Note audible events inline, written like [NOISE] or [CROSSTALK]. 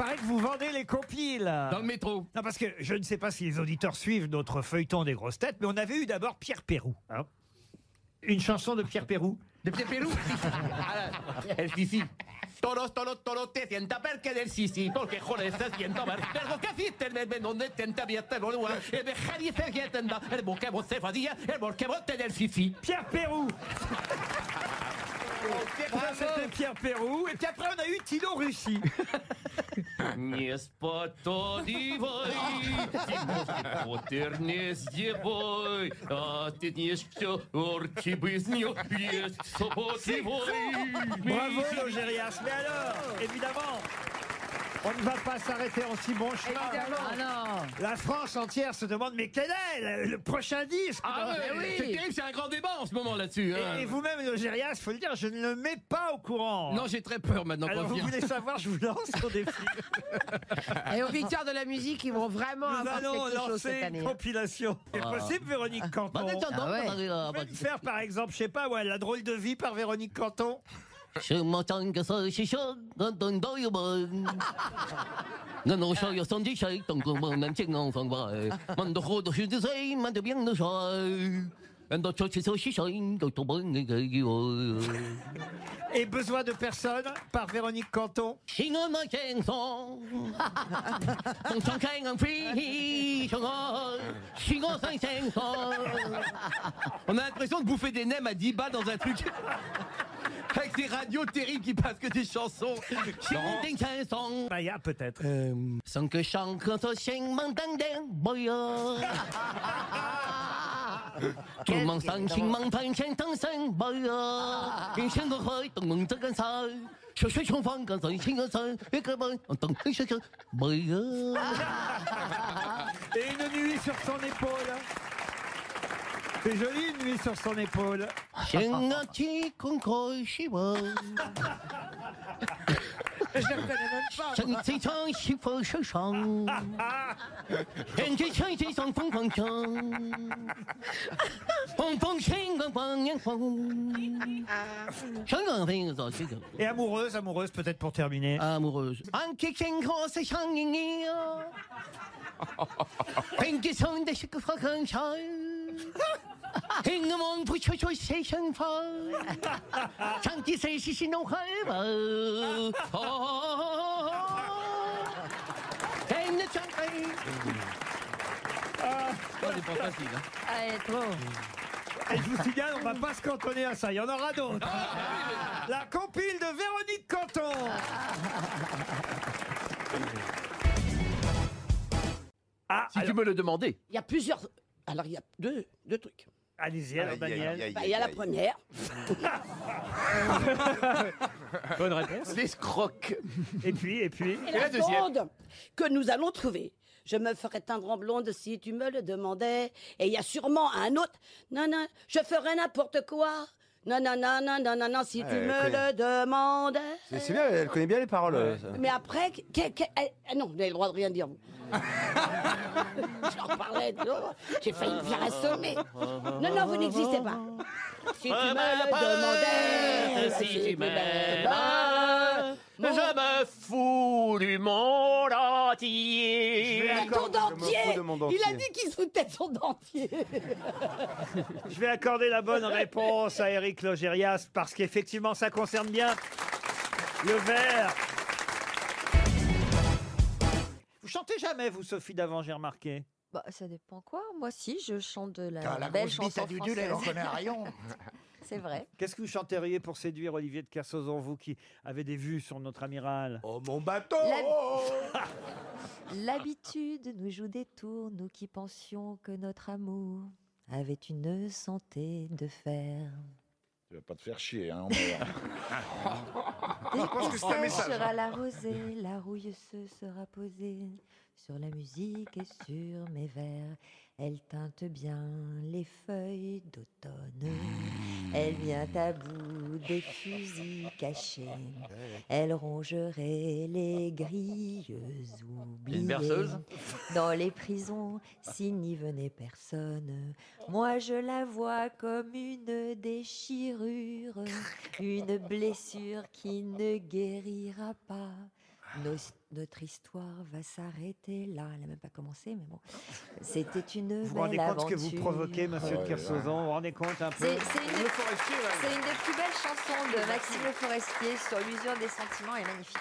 paraît que vous vendez les compiles. Dans le métro. Non, parce que je ne sais pas si les auditeurs suivent notre feuilleton des grosses têtes, mais on avait eu d'abord Pierre Pérou. hein. Une chanson de Pierre Pérou. De Pierre Pérou [LAUGHS] El Sisi. Toros, toros, toros, te sienta perché del Sisi, porque joder, te siento ver. Pero que hiciste el bebé donde tenta viete lo lugar. El dejar y se quietenda. El bosque vos se fadía, el bosque vos te del Sisi. Pierre Pérou Ça, c'était Pierre Pérou. Et puis après, on a eu Tino Russie. [LAUGHS] Не спотодивай, Тимошки Поттер не сдевай, А ты не что, орки без нее есть сопотивай. Bravo, Logérias. Mais alors, évidemment, on ne va pas s'arrêter en si bon chemin. Ah non La France entière se demande, mais quel est le, le prochain disque Ah ouais, oui. c'est terrible, c'est un grand débat en ce moment là-dessus. hein. Et, vous-même, Logérias, faut le dire, je ne le mets pas au courant. Non, j'ai très peur maintenant Alors, vous vient. voulez savoir, je vous lance au [LAUGHS] défi. Et aux victoires de la musique, ils vont vraiment Nous avoir allons quelque chose cette année. une hein. compilation. C'est possible, Véronique Canton Bah, Ah ouais. attends, attends, pouvez me faire, par exemple, je sais pas, ouais, La drôle de vie par Véronique Canton [LAUGHS] Et besoin de personne par Véronique Canton. On a l'impression de bouffer des nems à 10 bas dans un truc avec des radios terribles qui passent que des chansons. Chanting chanson. Maya peut-être. Sans que chante boyo. [LAUGHS] C'est joli une sur son épaule. Je ne connais pas. [LAUGHS] Ah. Et amoureuse, amoureuse peut-être pour terminer. Amoureuse. [LAUGHS] 행몽부처조세상파장기세시신농할바행내장가이 C'est pas facile. hein. Allez. Et je vous signale, on va pas se cantonner à ça, il y en aura d'autres. La compile de Véronique Canton. Ah, Si alors- tu me le demandais. Il y a plusieurs alors, il y a deux, deux trucs. allez-y, alors, Daniel. Bah, il y a la première. [LAUGHS] Bonne réponse. L'escroc. Et puis, et puis. Et la la deuxième seconde que nous allons trouver. Je me ferais teindre en blonde si tu me le demandais. Et il y a sûrement un autre. Non, non, je ferais n'importe quoi. Non, non, non, non, non, non, non, si tu elle me connaît. le demandais. C'est c'est bien, elle connaît bien les paroles. euh, ça. Mais après, que- que- eh, eh, non, vous avez le droit de rien dire, vous. [LAUGHS] J'en parlais, de l'autre. j'ai failli me faire assommer. Non, non, vous n'existez pas. Si tu me le demandais, si tu me m'aimes, je me fous du monde entier. Je vais Ton accorder- je me dentier fous de mon Il a dit qu'il se foutait de son dentier Je vais accorder la bonne réponse à Eric Logérias parce qu'effectivement, ça concerne bien le verre. Vous chantez jamais, vous, Sophie d'avant, j'ai remarqué? Bah, ça dépend quoi. Moi, si, je chante de la, Car la belle grosse bite chanson à Dudul, elle en française. connaît rien. [LAUGHS] C'est vrai. Qu'est-ce que vous chanteriez pour séduire Olivier de Kersauzon, vous qui avez des vues sur notre amiral? Oh mon bateau [LAUGHS] L'habitude nous joue des tours, nous qui pensions que notre amour avait une santé de fer. Tu vas pas te faire chier, hein, on va voir. Dès pense qu'il que c'est un message. sera la rosée, la rouille se sera posée sur la musique et sur mes vers. Elle teinte bien les feuilles d'automne. Elle vient à bout des fusils cachés. Elle rongerait les grilles oubliées. Dans les prisons, s'il n'y venait personne, moi je la vois comme une déchirure, une blessure qui ne guérira pas. Nos- notre histoire va s'arrêter là. Elle n'a même pas commencé, mais bon. C'était une Vous vous rendez belle compte ce que vous aventure. provoquez, monsieur de Kersauzon Vous vous rendez compte un peu C'est c'est une, c'est une des plus belles chansons de Maxime Le Forestier sur l'usure des sentiments. Elle est magnifique.